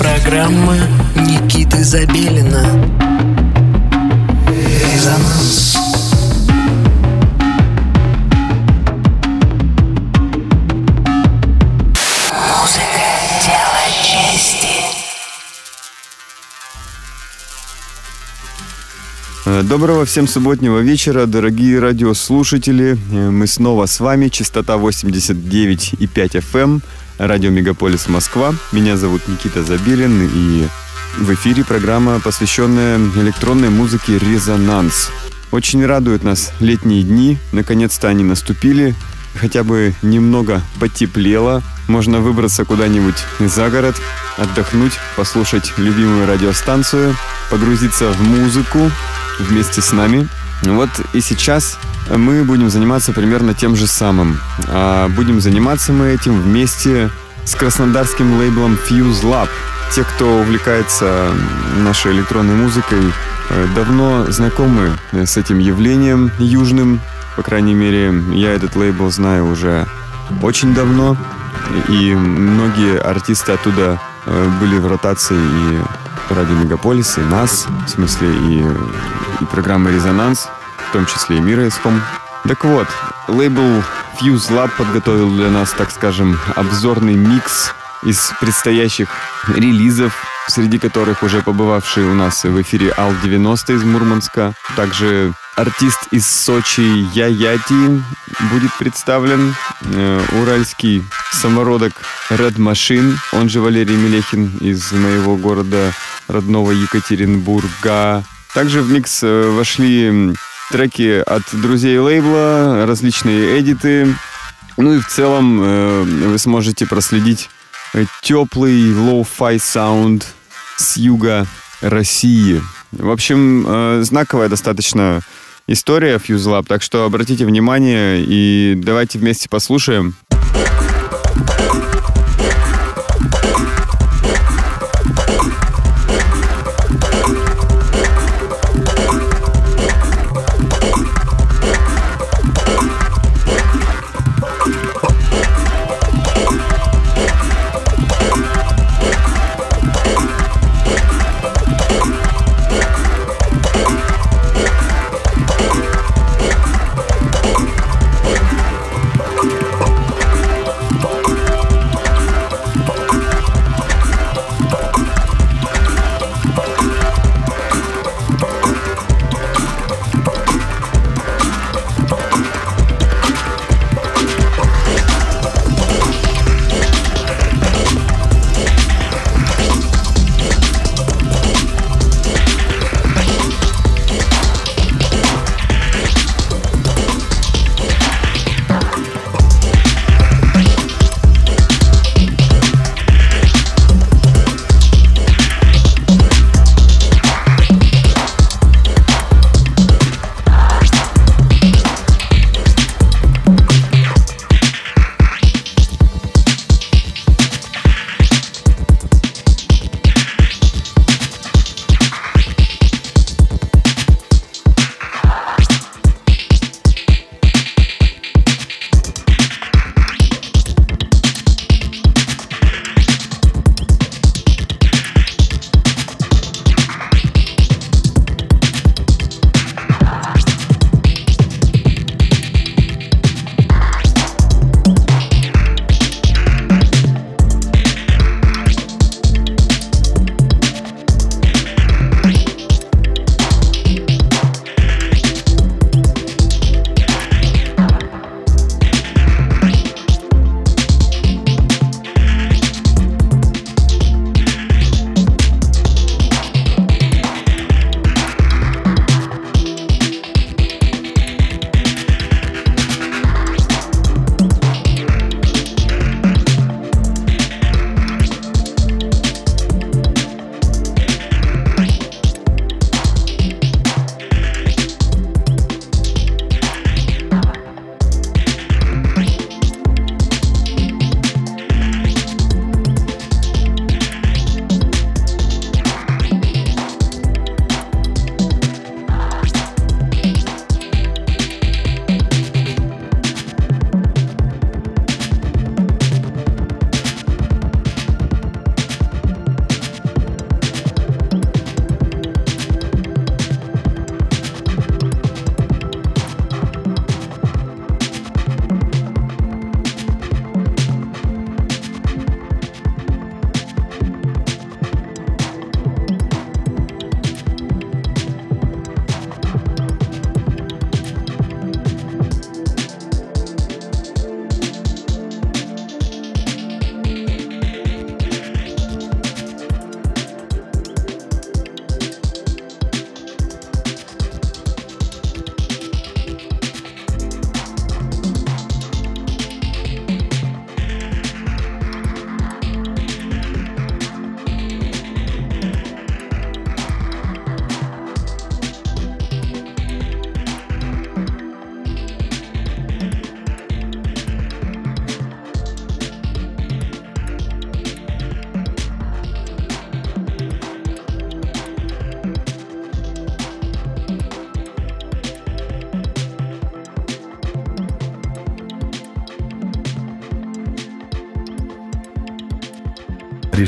программа Никиты Забелина. Резонанс. Музыка – дело чести. Э, Доброго всем субботнего вечера, дорогие радиослушатели. Э, Мы снова с вами, частота 89,5 FM, радио Мегаполис Москва. Меня зовут Никита Забелин, и в эфире программа, посвященная электронной музыке «Резонанс». Очень радуют нас летние дни, наконец-то они наступили, хотя бы немного потеплело, можно выбраться куда-нибудь за город, отдохнуть, послушать любимую радиостанцию, погрузиться в музыку вместе с нами. Вот и сейчас мы будем заниматься примерно тем же самым. А будем заниматься мы этим вместе с краснодарским лейблом Fuse Lab. Те, кто увлекается нашей электронной музыкой, э, давно знакомы э, с этим явлением южным. По крайней мере, я этот лейбл знаю уже очень давно. И многие артисты оттуда э, были в ротации и Радио Мегаполис, и нас, в смысле, и, и программы «Резонанс», в том числе и «Мира ИСКОМ». Так вот, лейбл Fuse Lab подготовил для нас, так скажем, обзорный микс из предстоящих релизов, среди которых уже побывавший у нас в эфире Ал-90 из Мурманска. Также артист из Сочи Яяти будет представлен. Э, уральский самородок Red Machine, он же Валерий Мелехин из моего города родного Екатеринбурга. Также в микс э, вошли треки от друзей лейбла, различные эдиты. Ну и в целом э, вы сможете проследить э, теплый lo-fi саунд с юга России. В общем, э, знаковая достаточно история Fuse Lab, так что обратите внимание и давайте вместе послушаем.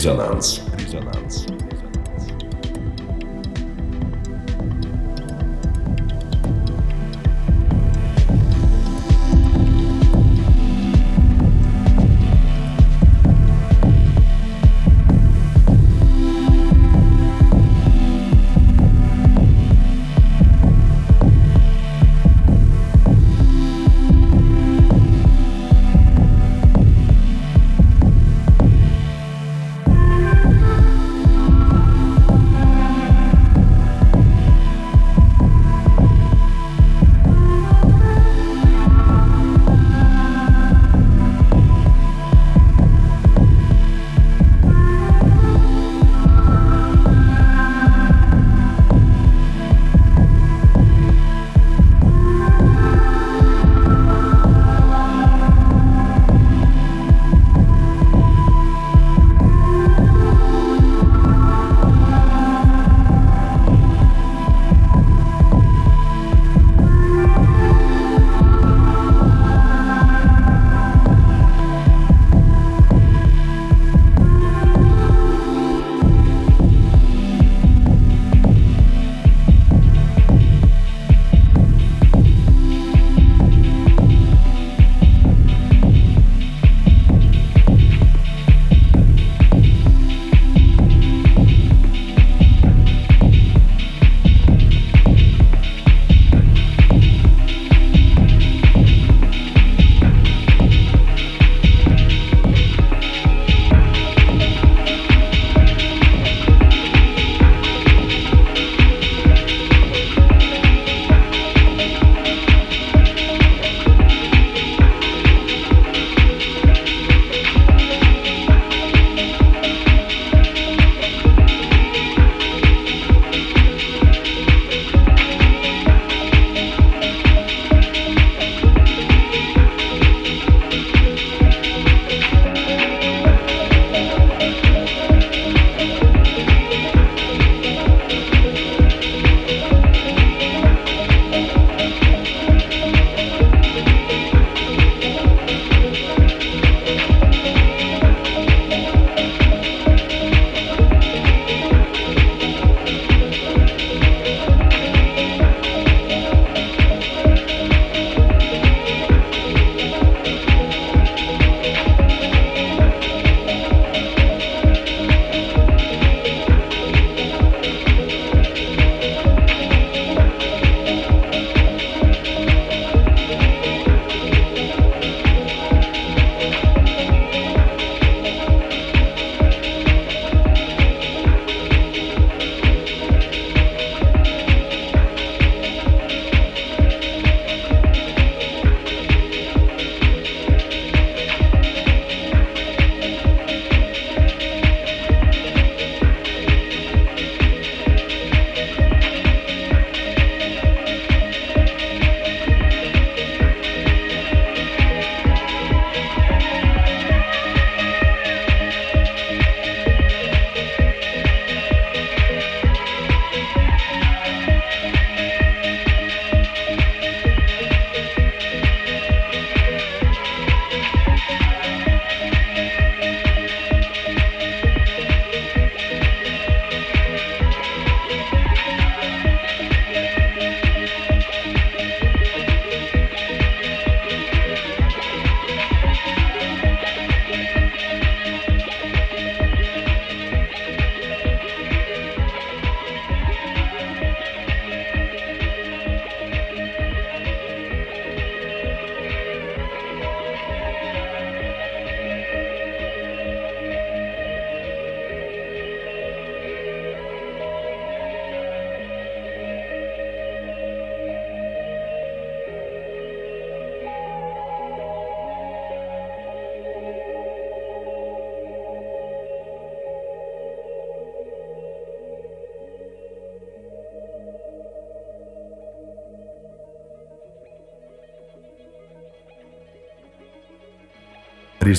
Резонанс.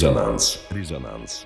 Резонанс. Резонанс.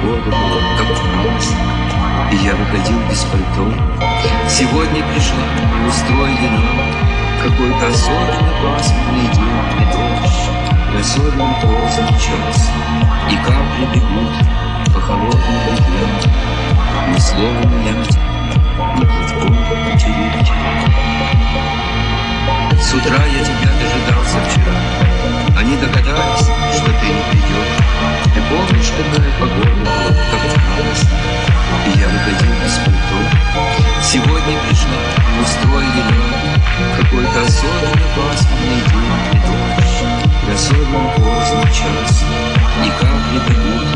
Была, как праздник? И я выходил без пальто. Сегодня пришла устроили нам какой-то особенно пасмурный день и дождь, и особенно поздний час. И капли бегут по холодным бревнам, ни слова менять, ни платком потереть. С утра я тебя дожидался вчера. Они догадались, что ты не какая погода была, раз. И я выходил без пальто. Сегодня пришла, устроили нам какой-то особенно пасмурный день и дождь. И особенно поздний час. И капли бегут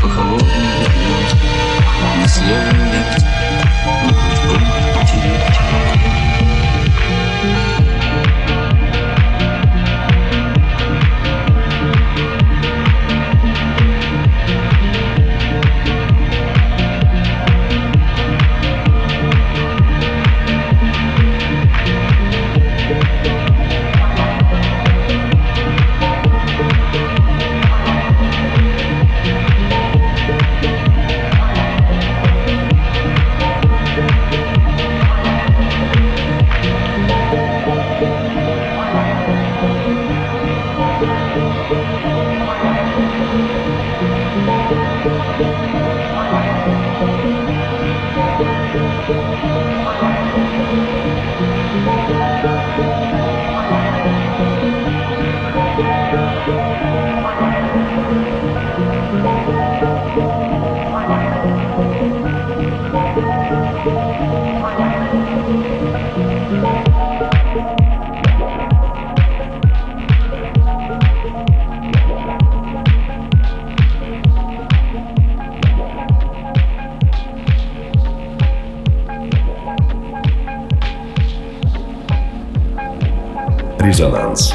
по холодным ветрам. Ни слова не мягче, ни платком потереть. Резонанс.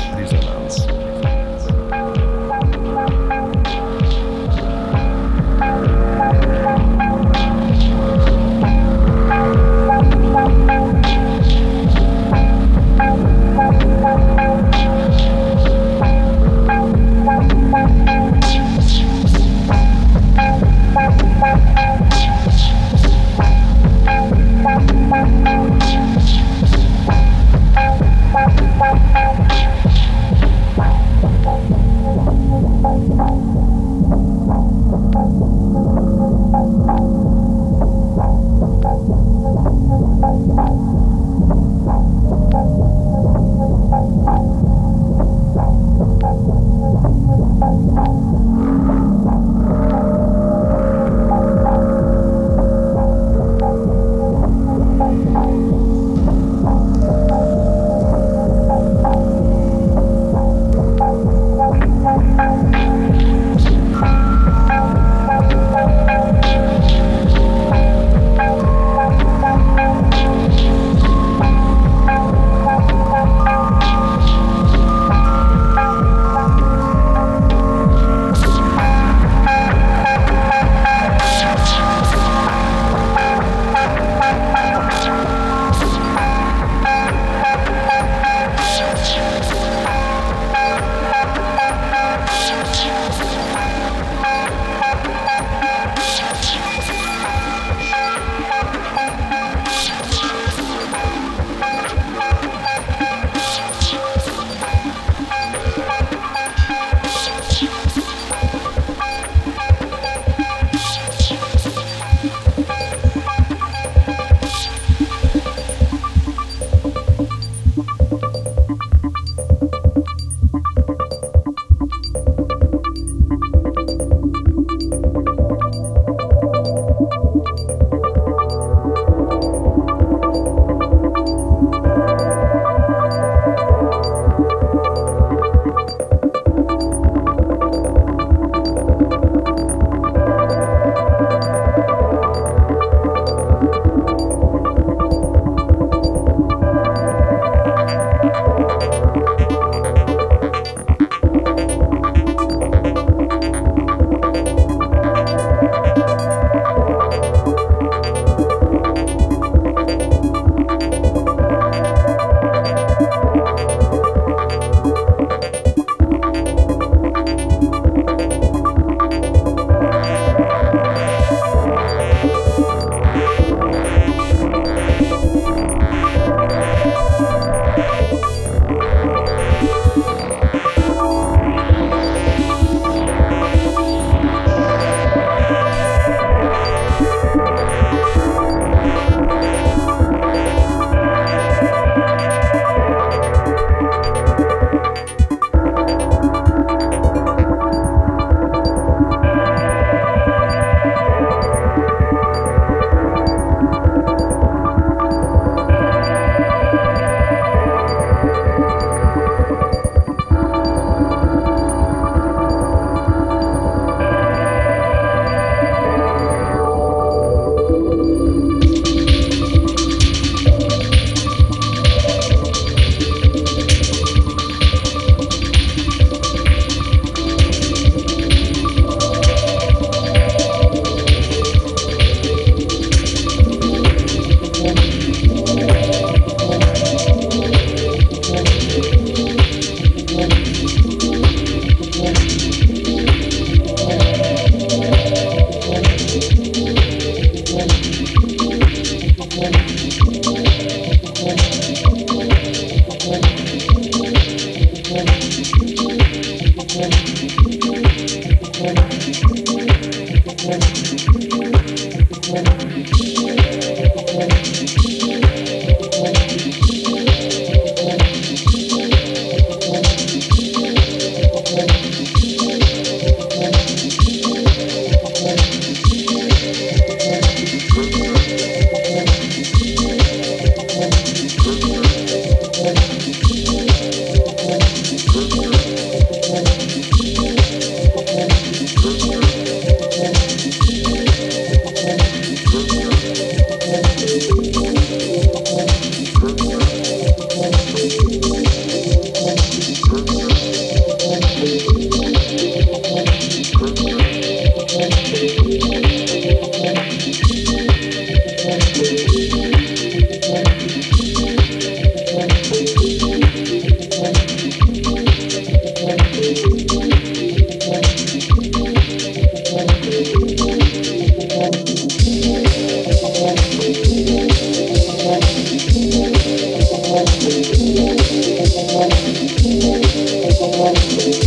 hombre.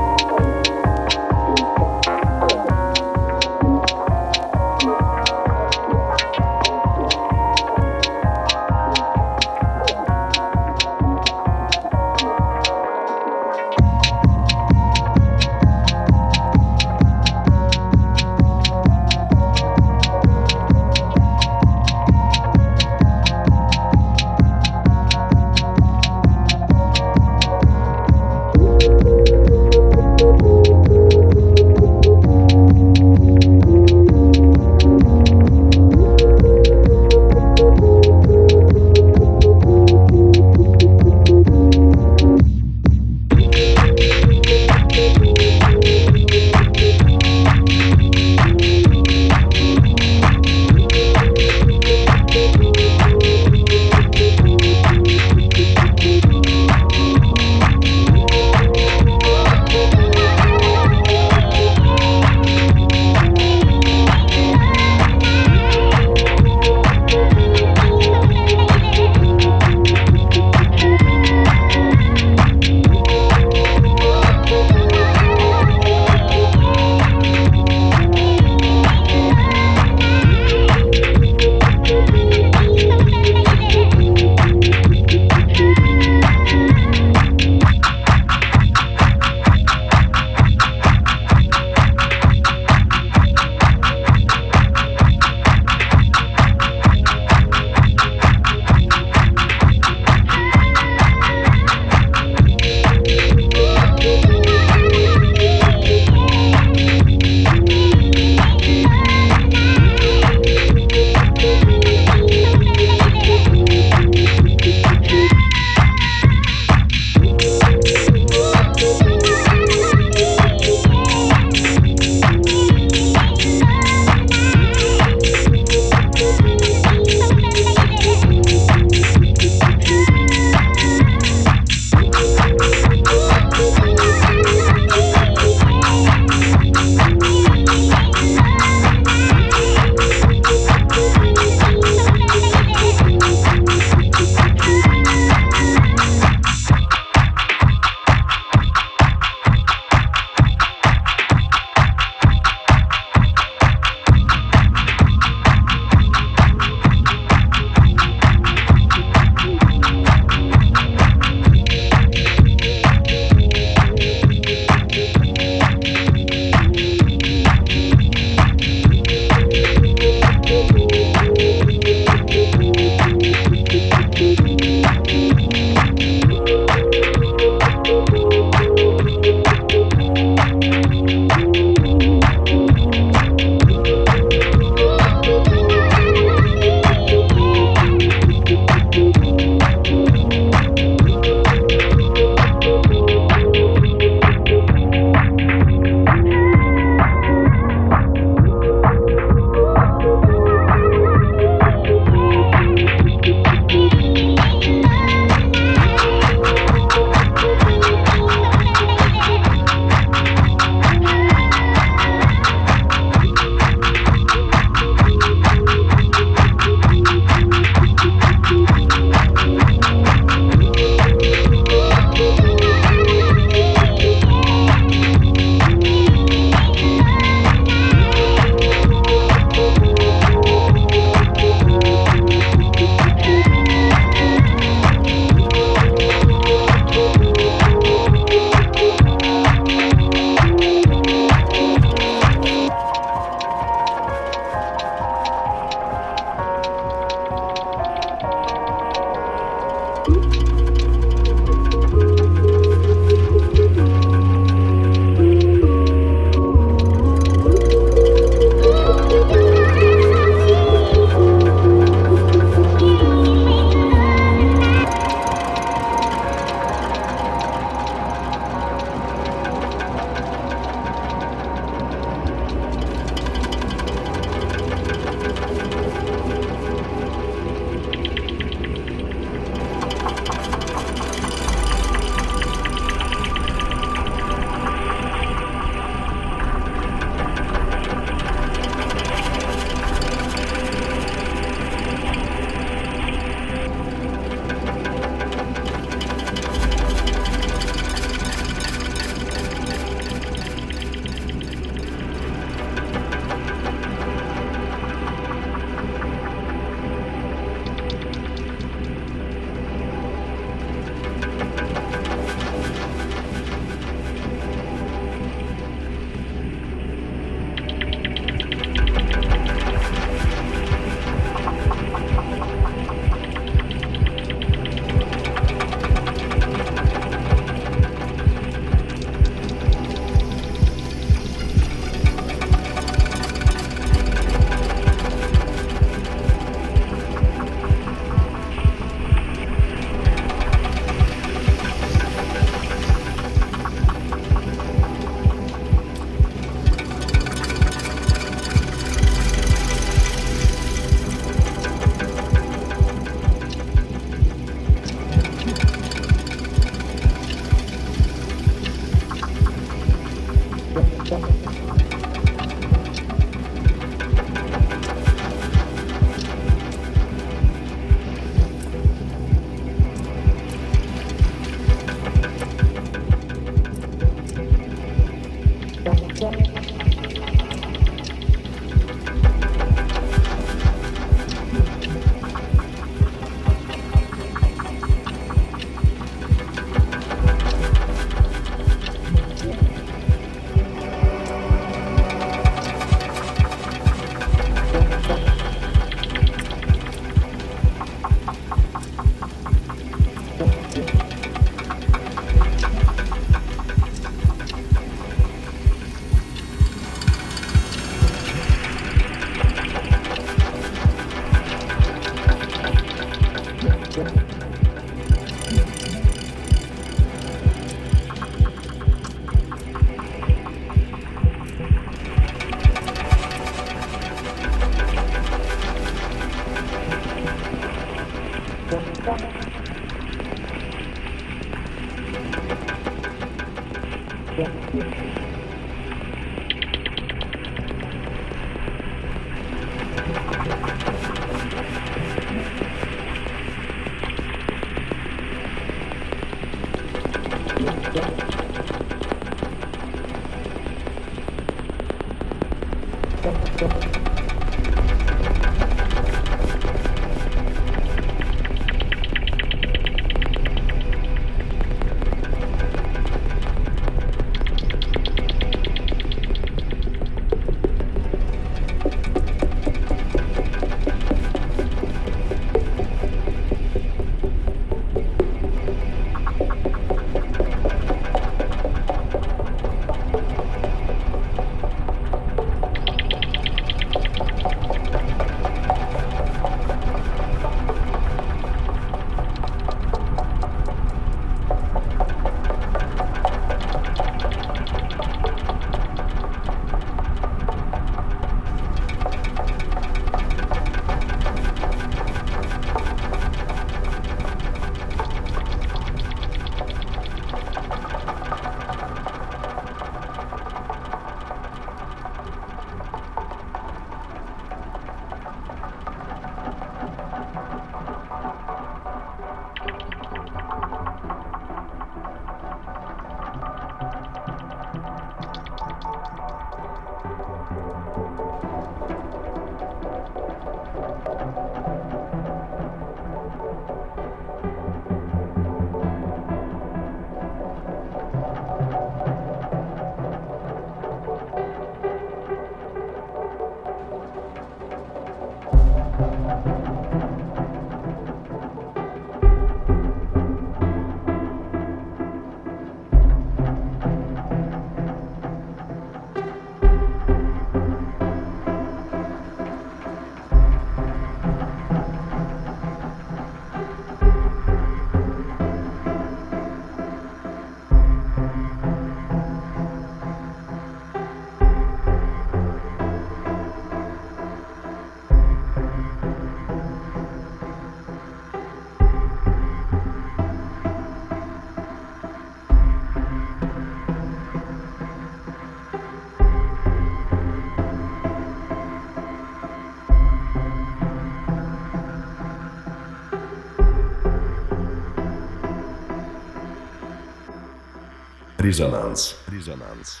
Резонанс. Резонанс.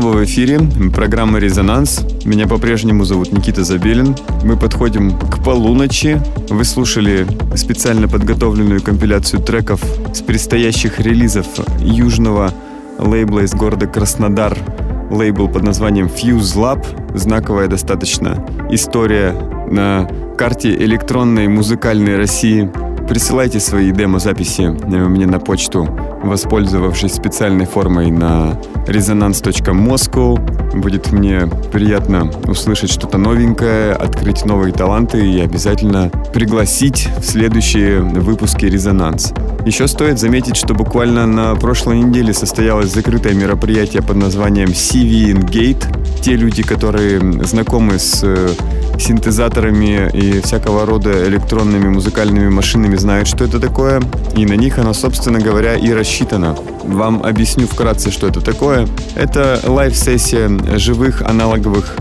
Снова в эфире. Программа «Резонанс». Меня по-прежнему зовут Никита Забелин. Мы подходим к полуночи. Вы слушали специально подготовленную компиляцию треков с предстоящих релизов южного лейбла из города Краснодар. Лейбл под названием Fuse Lab. Знаковая достаточно история на карте электронной музыкальной России. Присылайте свои демо-записи мне на почту, воспользовавшись специальной формой на resonance.moscow. Будет мне приятно услышать что-то новенькое, открыть новые таланты и обязательно пригласить в следующие выпуски «Резонанс». Еще стоит заметить, что буквально на прошлой неделе состоялось закрытое мероприятие под названием CV Gate. Те люди, которые знакомы с э, синтезаторами и всякого рода электронными музыкальными машинами знают, что это такое, и на них оно, собственно говоря, и рассчитано. Вам объясню вкратце, что это такое. Это лайв-сессия живых аналоговых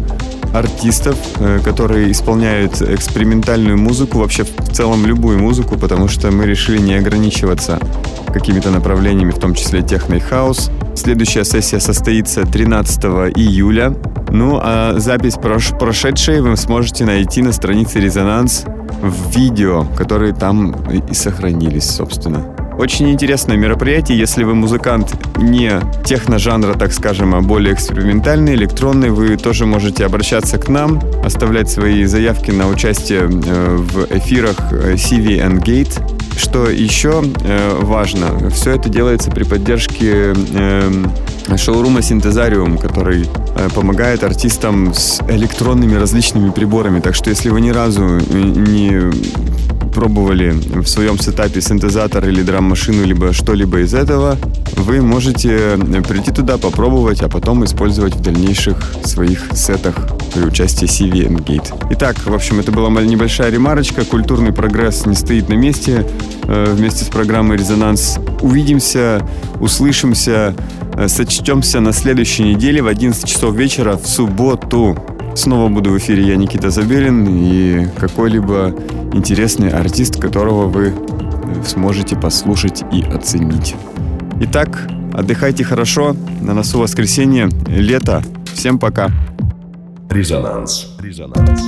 артистов, э, которые исполняют экспериментальную музыку, вообще в целом любую музыку, потому что мы решили не ограничиваться какими-то направлениями, в том числе техно и хаус. Следующая сессия состоится 13 июля. Ну, а запись прош прошедшей вы сможете найти на странице «Резонанс» в видео, которые там и сохранились, собственно. Очень интересное мероприятие, если вы музыкант не техно-жанра, так скажем, а более экспериментальный, электронный, вы тоже можете обращаться к нам, оставлять свои заявки на участие э, в эфирах CV and Gate. Что еще э, важно, все это делается при поддержке э, шоурума Синтезариум, который э, помогает артистам с электронными различными приборами. Так что если вы ни разу не пробовали в своем сетапе синтезатор или драм-машину, либо что-либо из этого, вы можете прийти туда, попробовать, а потом использовать в дальнейших своих сетах при участии CV Gate. Итак, в общем, это была небольшая ремарочка. Культурный прогресс не стоит на месте. Э, вместе с программой «Резонанс» увидимся, услышимся, э, сочтемся на следующей неделе в 11 часов вечера в субботу. Снова буду в эфире я, Никита Забелин, и какой-либо интересный артист, которого вы э, сможете послушать и оценить. Итак, отдыхайте хорошо, на носу воскресенье, лето. Всем пока. Резонанс. Резонанс.